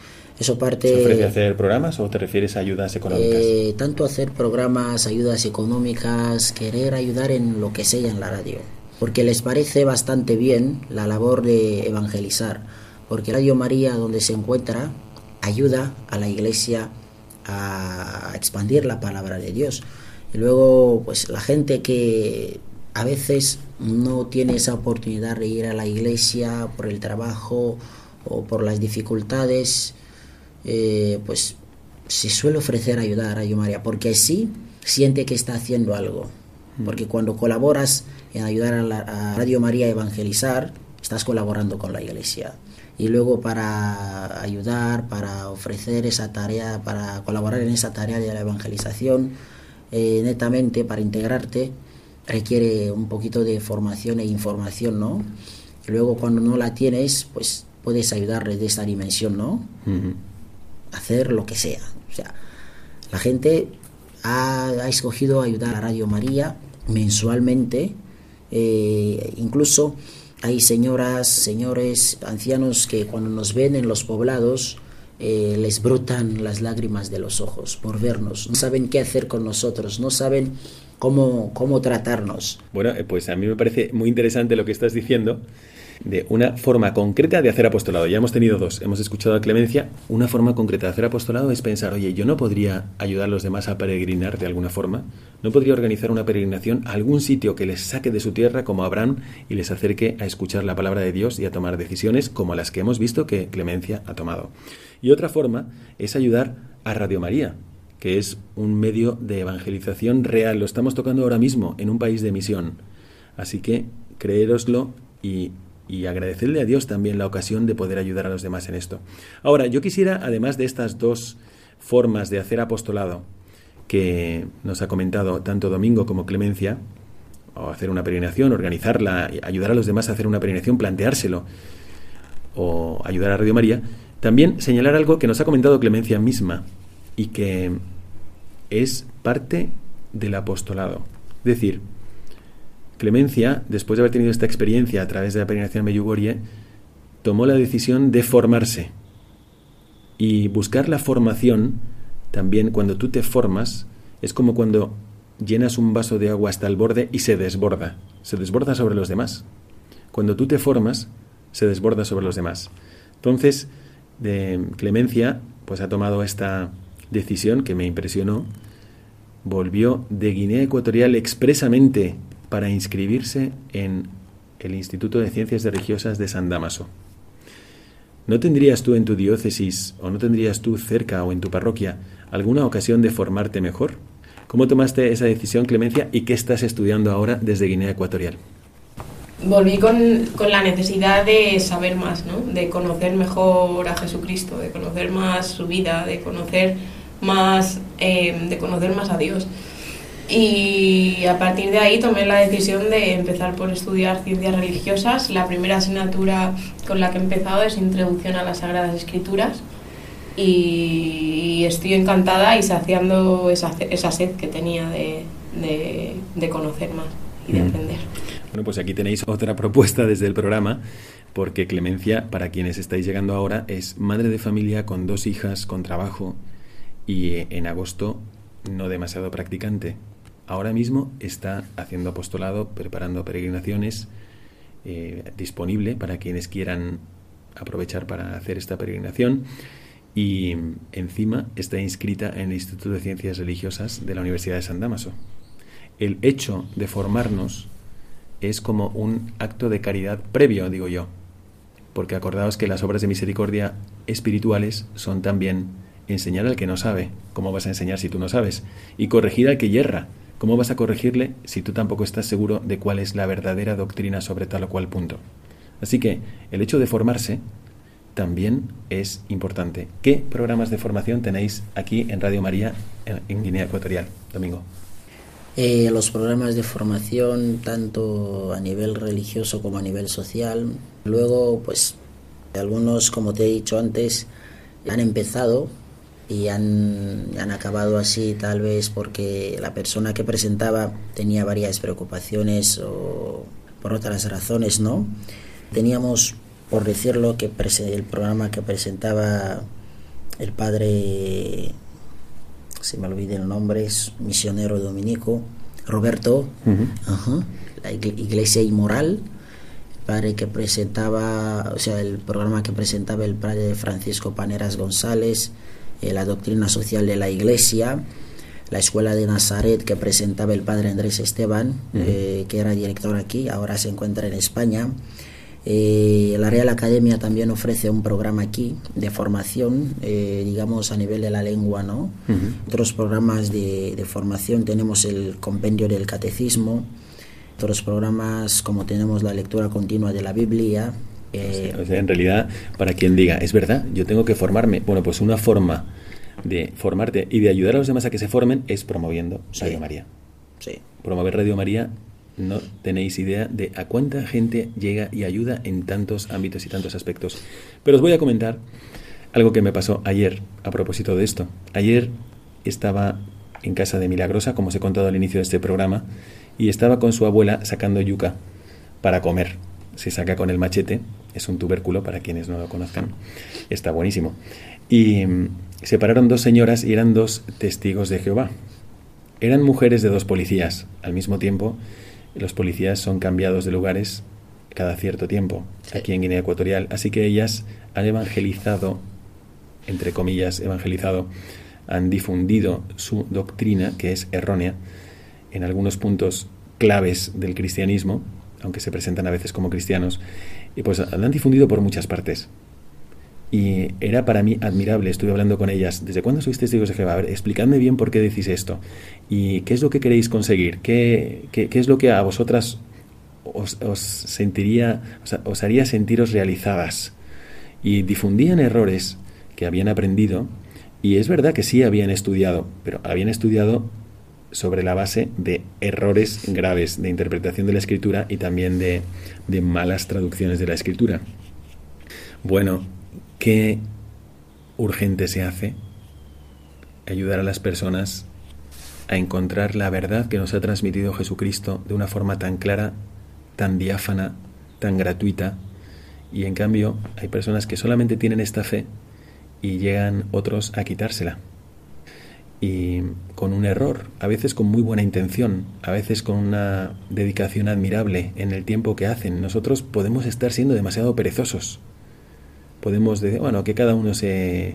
Eso parte. ¿Se ofrece hacer programas o te refieres a ayudas económicas? Eh, tanto hacer programas, ayudas económicas, querer ayudar en lo que sea en la radio. Porque les parece bastante bien la labor de evangelizar. Porque Radio María, donde se encuentra, ayuda a la iglesia a expandir la palabra de Dios. Y luego, pues la gente que a veces no tiene esa oportunidad de ir a la iglesia por el trabajo o por las dificultades, eh, pues se suele ofrecer ayudar a Radio María, porque sí siente que está haciendo algo. porque cuando colaboras en ayudar a, la, a Radio María a evangelizar, estás colaborando con la iglesia. Y luego para ayudar, para ofrecer esa tarea, para colaborar en esa tarea de la evangelización, eh, netamente para integrarte, requiere un poquito de formación e información, ¿no? Y luego cuando no la tienes, pues puedes ayudarle de esta dimensión, ¿no? Hacer lo que sea. O sea, la gente ha, escogido ayudar a Radio María mensualmente, eh, incluso hay señoras, señores, ancianos que cuando nos ven en los poblados eh, les brotan las lágrimas de los ojos por vernos, no saben qué hacer con nosotros, no saben cómo, cómo tratarnos. Bueno, eh, pues a mí me parece muy interesante lo que estás diciendo de una forma concreta de hacer apostolado. Ya hemos tenido dos. Hemos escuchado a Clemencia. Una forma concreta de hacer apostolado es pensar, oye, yo no podría ayudar a los demás a peregrinar de alguna forma. No podría organizar una peregrinación a algún sitio que les saque de su tierra como Abraham y les acerque a escuchar la palabra de Dios y a tomar decisiones como las que hemos visto que Clemencia ha tomado. Y otra forma es ayudar a Radio María, que es un medio de evangelización real. Lo estamos tocando ahora mismo en un país de misión. Así que creéroslo y y agradecerle a Dios también la ocasión de poder ayudar a los demás en esto. Ahora, yo quisiera, además de estas dos formas de hacer apostolado que nos ha comentado tanto Domingo como Clemencia, o hacer una peregrinación, organizarla, ayudar a los demás a hacer una peregrinación, planteárselo, o ayudar a Radio María, también señalar algo que nos ha comentado Clemencia misma y que es parte del apostolado. Es decir, Clemencia, después de haber tenido esta experiencia a través de la peregrinación Medjugorje, tomó la decisión de formarse. Y buscar la formación, también cuando tú te formas, es como cuando llenas un vaso de agua hasta el borde y se desborda. Se desborda sobre los demás. Cuando tú te formas, se desborda sobre los demás. Entonces, de Clemencia, pues ha tomado esta decisión que me impresionó. Volvió de Guinea Ecuatorial expresamente para inscribirse en el Instituto de Ciencias Religiosas de San Damaso. ¿No tendrías tú en tu diócesis o no tendrías tú cerca o en tu parroquia alguna ocasión de formarte mejor? ¿Cómo tomaste esa decisión, Clemencia, y qué estás estudiando ahora desde Guinea Ecuatorial? Volví con, con la necesidad de saber más, ¿no? de conocer mejor a Jesucristo, de conocer más su vida, de conocer más, eh, de conocer más a Dios. Y a partir de ahí tomé la decisión de empezar por estudiar ciencias religiosas. La primera asignatura con la que he empezado es Introducción a las Sagradas Escrituras. Y estoy encantada y saciando esa, esa sed que tenía de, de, de conocer más y de Mm. aprender. Bueno, pues aquí tenéis otra propuesta desde el programa, porque Clemencia, para quienes estáis llegando ahora, es madre de familia con dos hijas, con trabajo y eh, en agosto no demasiado practicante. Ahora mismo está haciendo apostolado, preparando peregrinaciones, eh, disponible para quienes quieran aprovechar para hacer esta peregrinación y encima está inscrita en el Instituto de Ciencias Religiosas de la Universidad de San Damaso. El hecho de formarnos es como un acto de caridad previo, digo yo, porque acordaos que las obras de misericordia espirituales son también enseñar al que no sabe, ¿cómo vas a enseñar si tú no sabes? Y corregir al que yerra, ¿cómo vas a corregirle si tú tampoco estás seguro de cuál es la verdadera doctrina sobre tal o cual punto? Así que el hecho de formarse también es importante. ¿Qué programas de formación tenéis aquí en Radio María en, Guinea Ecuatorial, Domingo? Eh, los programas de formación, tanto a nivel religioso como a nivel social. Luego, pues, algunos, como te he dicho antes, han empezado y han, han acabado así, tal vez porque la persona que presentaba tenía varias preocupaciones o por otras razones, ¿no? Teníamos, por decirlo, que el programa que presentaba el padre se me olvida el nombre, es misionero dominico, Roberto, ajá, la igle- Iglesia Inmoral, el padre que presentaba, o sea, el programa que presentaba el padre Francisco Paneras González, eh, la doctrina social de la Iglesia, la escuela de Nazaret que presentaba el padre Andrés Esteban, Ujú. eh, que era director aquí, ahora se encuentra en España. Eh, la Real Academia también ofrece un programa aquí de formación, eh, digamos a nivel de la lengua, ¿no? Otros programas de, de, formación tenemos el compendio del catecismo, otros programas como tenemos la lectura continua de la Biblia. Eh, o sea, en realidad, para quien diga, es verdad, yo tengo que formarme, bueno, pues una forma de formarte y de ayudar a los demás a que se formen es promoviendo Radio María. Sí. Promover Radio María no tenéis idea de a cuánta gente llega y ayuda en tantos ámbitos y tantos aspectos. Pero os voy a comentar algo que me pasó ayer a propósito de esto. Ayer estaba en casa de Milagrosa, como os he contado al inicio de este programa, y estaba con su abuela sacando yuca para comer. Se saca con el machete, es un tubérculo para quienes no lo conozcan, está buenísimo. Y mm, se pararon dos señoras y eran dos testigos de Jehová. Eran mujeres de dos policías al mismo tiempo los policías son cambiados de lugares cada cierto tiempo aquí en Guinea Ecuatorial. Así que ellas han evangelizado, entre comillas, evangelizado, han difundido su doctrina, que es errónea, en algunos puntos claves del cristianismo, aunque se presentan a veces como cristianos, y pues la han difundido por muchas partes. Y era para mí admirable, estuve hablando con ellas, ¿desde cuándo sois testigos de Jehová? A ver, explicadme bien por qué decís esto. ¿Y qué es lo que queréis conseguir? ¿Qué, qué, es lo que a vosotras os, sentiría, os, haría sentiros realizadas? Y difundían errores que habían aprendido, y es verdad que sí habían estudiado, pero habían estudiado sobre la base de errores graves de interpretación de la escritura y también de, de malas traducciones de la escritura. Bueno, qué urgente se hace ayudar a las personas a encontrar la verdad que nos ha transmitido Jesucristo de una forma tan clara, tan diáfana, tan gratuita. Y en cambio hay personas que solamente tienen esta fe y llegan otros a quitársela. Y con un error, a veces con muy buena intención, a veces con una dedicación admirable en el tiempo que hacen. Nosotros podemos estar siendo demasiado perezosos podemos decir, bueno, que cada uno se,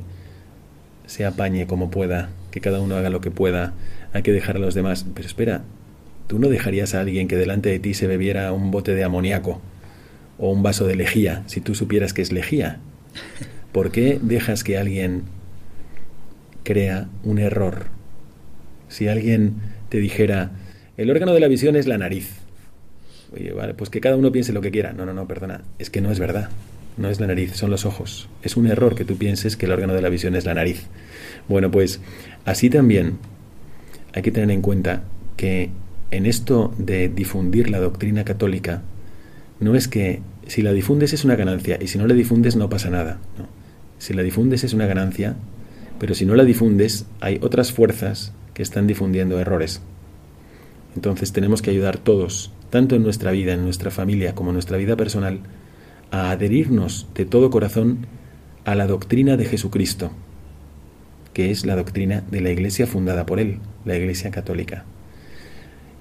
se apañe como pueda, que cada uno haga lo que pueda, hay que dejar a los demás. Pero espera, tú no dejarías a alguien que delante de ti se bebiera un bote de amoníaco o un vaso de lejía si tú supieras que es lejía. ¿Por qué dejas que alguien crea un error? Si alguien te dijera, el órgano de la visión es la nariz. Oye, vale, pues que cada uno piense lo que quiera. No, no, no, perdona, es que no es verdad no es la nariz, son los ojos. Es un error que tú pienses que el órgano de la visión es la nariz. Bueno, pues así también hay que tener en cuenta que en esto de difundir la doctrina católica, no es que si la difundes es una ganancia y si no la difundes no pasa nada. Si la difundes es una ganancia, pero si no la difundes hay otras fuerzas que están difundiendo errores. Entonces tenemos que ayudar todos, tanto en nuestra vida, en nuestra familia, como en nuestra vida personal, a adherirnos de todo corazón a la doctrina de Jesucristo, que es la doctrina de la Iglesia fundada por Él, la Iglesia Católica.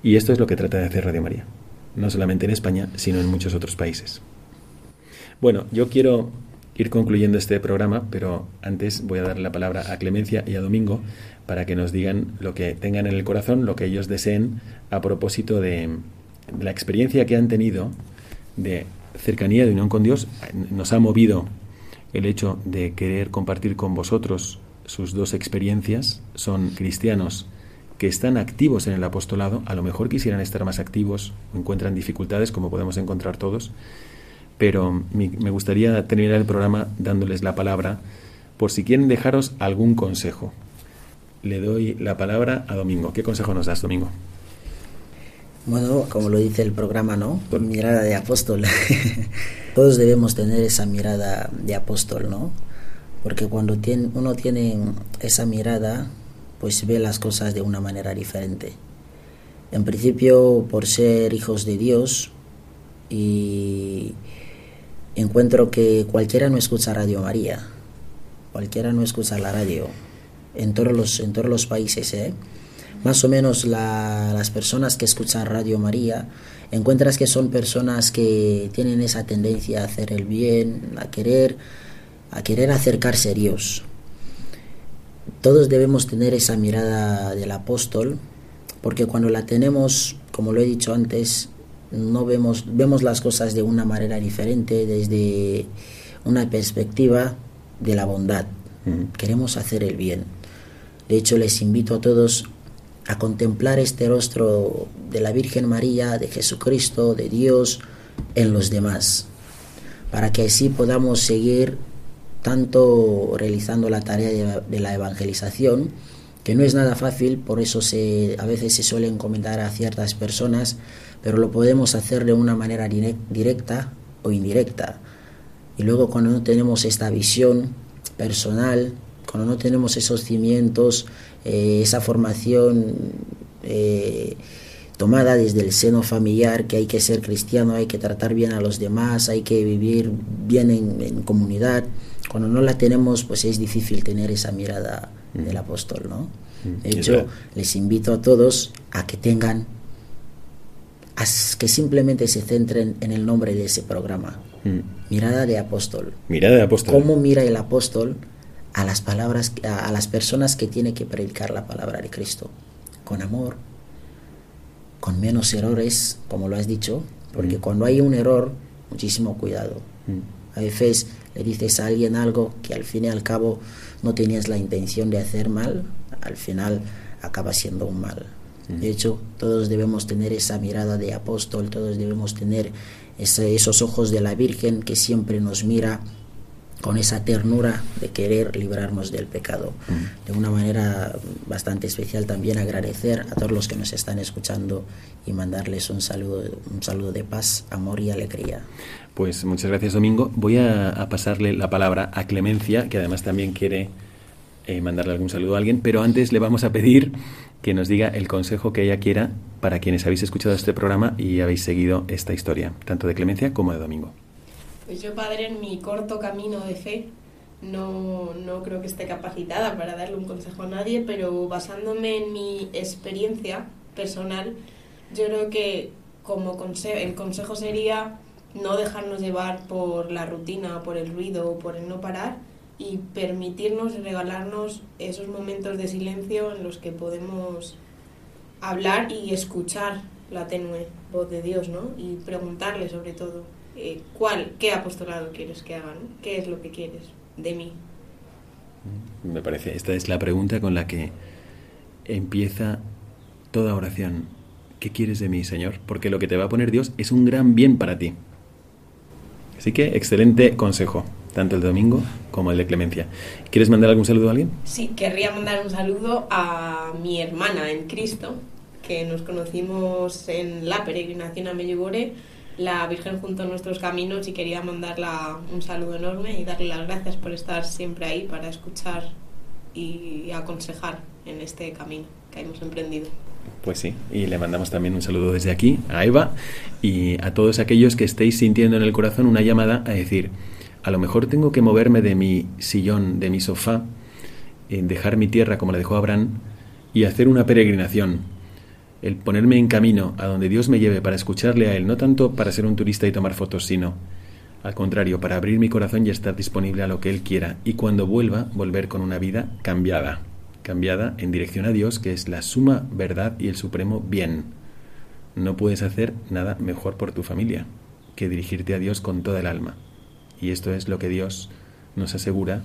Y esto es lo que trata de hacer Radio María, no solamente en España, sino en muchos otros países. Bueno, yo quiero ir concluyendo este programa, pero antes voy a dar la palabra a Clemencia y a Domingo para que nos digan lo que tengan en el corazón, lo que ellos deseen a propósito de la experiencia que han tenido de cercanía, de unión con Dios, nos ha movido el hecho de querer compartir con vosotros sus dos experiencias. Son cristianos que están activos en el apostolado, a lo mejor quisieran estar más activos, encuentran dificultades como podemos encontrar todos, pero me gustaría terminar el programa dándoles la palabra por si quieren dejaros algún consejo. Le doy la palabra a Domingo. ¿Qué consejo nos das, Domingo? Bueno, como lo dice el programa, ¿no? Mirada de apóstol. (laughs) Todos debemos tener esa mirada de apóstol, ¿no? Porque cuando tiene, uno tiene esa mirada, pues ve las cosas de una manera diferente. En principio, por ser hijos de Dios, y encuentro que cualquiera no escucha Radio María, cualquiera no escucha la radio, en todos los, en todos los países, ¿eh? más o menos las personas que escuchan Radio María, encuentras que son personas que tienen esa tendencia a hacer el bien, a querer, a querer acercarse a Dios. Todos debemos tener esa mirada del apóstol, porque cuando la tenemos, como lo he dicho antes, no vemos, vemos las cosas de una manera diferente, desde una perspectiva de la bondad. Queremos hacer el bien. De hecho, les invito a todos a contemplar este rostro de la Virgen María, de Jesucristo, de Dios en los demás, para que así podamos seguir tanto realizando la tarea de, la evangelización, que no es nada fácil, por eso se, a veces se suele encomendar a ciertas personas, pero lo podemos hacer de una manera directa o indirecta. Y luego cuando no tenemos esta visión personal, cuando no tenemos esos cimientos, eh, esa formación eh, tomada desde el seno familiar, que hay que ser cristiano, hay que tratar bien a los demás, hay que vivir bien en, comunidad, cuando no la tenemos, pues es difícil tener esa mirada del mm. apóstol, ¿no? Mm. De hecho, les invito a todos a que tengan que simplemente se centren en el nombre de ese programa. Mm. Mirada de apóstol. Mirada de apóstol. ¿Cómo mira el apóstol a las palabras, a, las personas que tiene que predicar la palabra de Cristo? Con amor, con menos errores, como lo has dicho, porque mm. cuando hay un error, muchísimo cuidado. Mm. A veces le dices a alguien algo que al fin y al cabo no tenías la intención de hacer mal, al final acaba siendo un mal. De hecho, todos debemos tener esa mirada de apóstol, todos debemos tener esos ojos de la Virgen que siempre nos mira con esa ternura de querer librarnos del pecado. De una manera bastante especial también agradecer a todos los que nos están escuchando y mandarles un saludo, un saludo de paz, amor y alegría. Pues muchas gracias Domingo. Voy a, pasarle la palabra a Clemencia, que además también quiere eh, mandarle algún saludo a alguien, pero antes le vamos a pedir que nos diga el consejo que ella quiera para quienes habéis escuchado este programa y habéis seguido esta historia, tanto de Clemencia como de Domingo. Pues yo, padre, en mi corto camino de fe, no, no creo que esté capacitada para darle un consejo a nadie, pero basándome en mi experiencia personal, yo creo que como el consejo sería no dejarnos llevar por la rutina, por el ruido por el no parar, y permitirnos regalarnos esos momentos de silencio en los que podemos hablar y escuchar la tenue voz de Dios, ¿no? Y preguntarle sobre todo, eh, ¿cuál, qué apostolado quieres que haga, ¿Qué es lo que quieres de mí? Me parece, esta es la pregunta con la que empieza toda oración. ¿Qué quieres de mí, Señor? Porque lo que te va a poner Dios es un gran bien para ti. Así que, excelente consejo tanto el domingo como el de Clemencia. ¿Quieres mandar algún saludo a alguien? Sí, querría mandar un saludo a mi hermana en Cristo, que nos conocimos en la peregrinación a Medjugorje, la Virgen junto a nuestros caminos, y quería mandarla un saludo enorme y darle las gracias por estar siempre ahí para escuchar y aconsejar en este camino que hemos emprendido. Pues sí, y le mandamos también un saludo desde aquí a Eva y a todos aquellos que estéis sintiendo en el corazón una llamada a decir, a lo mejor tengo que moverme de mi sillón, de mi sofá, en dejar mi tierra como la dejó Abraham y hacer una peregrinación. El ponerme en camino a donde Dios me lleve para escucharle a Él, no tanto para ser un turista y tomar fotos, sino al contrario, para abrir mi corazón y estar disponible a lo que Él quiera. Y cuando vuelva, volver con una vida cambiada, cambiada en dirección a Dios, que es la suma verdad y el supremo bien. No puedes hacer nada mejor por tu familia que dirigirte a Dios con toda el alma. Y esto es lo que Dios nos asegura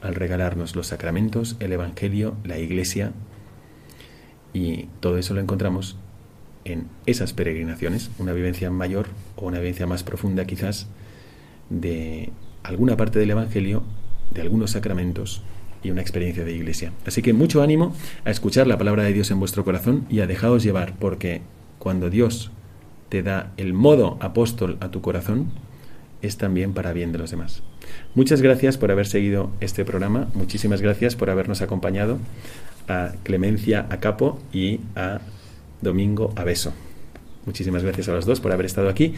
al regalarnos los sacramentos, el Evangelio, la Iglesia, y todo eso lo encontramos en esas peregrinaciones, una vivencia mayor o una vivencia más profunda quizás de alguna parte del Evangelio, de algunos sacramentos y una experiencia de iglesia. Así que mucho ánimo a escuchar la palabra de Dios en vuestro corazón y a dejaros llevar, porque cuando Dios te da el modo apóstol a tu corazón, es también para bien de los demás. Muchas gracias por haber seguido este programa, muchísimas gracias por habernos acompañado a Clemencia Acapo y a Domingo Abeso. Muchísimas gracias a los dos por haber estado aquí.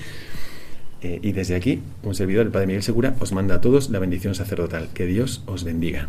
Eh, y desde aquí, un servidor, el Padre Miguel Segura, os manda a todos la bendición sacerdotal. Que Dios os bendiga.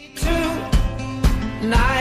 night.